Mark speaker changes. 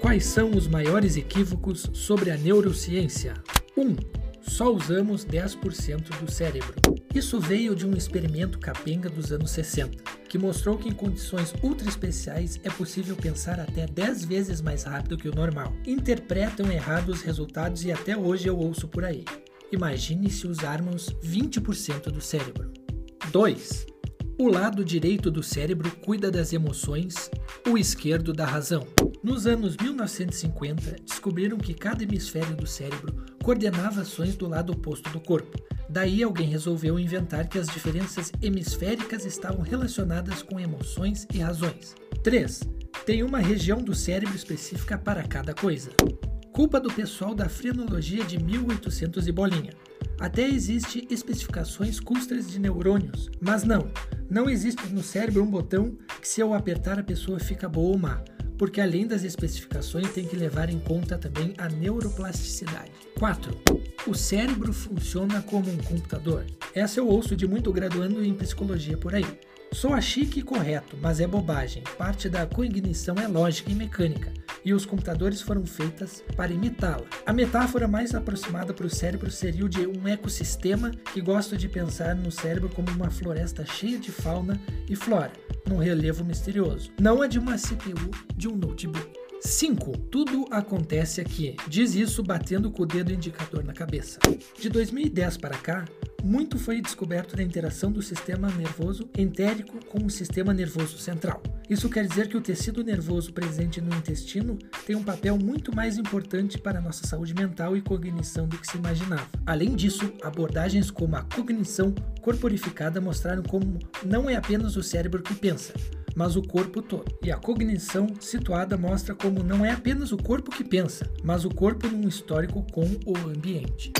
Speaker 1: Quais são os maiores equívocos sobre a neurociência? 1. Um, só usamos 10% do cérebro. Isso veio de um experimento capenga dos anos 60, que mostrou que em condições ultra especiais é possível pensar até 10 vezes mais rápido que o normal. Interpretam errado os resultados e até hoje eu ouço por aí. Imagine se usarmos 20% do cérebro. 2. O lado direito do cérebro cuida das emoções, o esquerdo da razão. Nos anos 1950, descobriram que cada hemisfério do cérebro coordenava ações do lado oposto do corpo. Daí alguém resolveu inventar que as diferenças hemisféricas estavam relacionadas com emoções e razões. 3. Tem uma região do cérebro específica para cada coisa. Culpa do pessoal da frenologia de 1800 e bolinha. Até existe especificações custas de neurônios, mas não, não existe no cérebro um botão que se eu apertar a pessoa fica boa ou má porque além das especificações tem que levar em conta também a neuroplasticidade. 4. O cérebro funciona como um computador. Essa eu ouço de muito graduando em psicologia por aí. Soa chique e correto, mas é bobagem. Parte da cognição é lógica e mecânica, e os computadores foram feitas para imitá-la. A metáfora mais aproximada para o cérebro seria o de um ecossistema que gosta de pensar no cérebro como uma floresta cheia de fauna e flora, num relevo misterioso. Não a de uma CPU de um notebook. 5. Tudo acontece aqui. Diz isso batendo com o dedo indicador na cabeça. De 2010 para cá, muito foi descoberto da interação do sistema nervoso entérico com o sistema nervoso central. Isso quer dizer que o tecido nervoso presente no intestino tem um papel muito mais importante para a nossa saúde mental e cognição do que se imaginava. Além disso, abordagens como a cognição corporificada mostraram como não é apenas o cérebro que pensa, mas o corpo todo. E a cognição situada mostra como não é apenas o corpo que pensa, mas o corpo num histórico com o ambiente.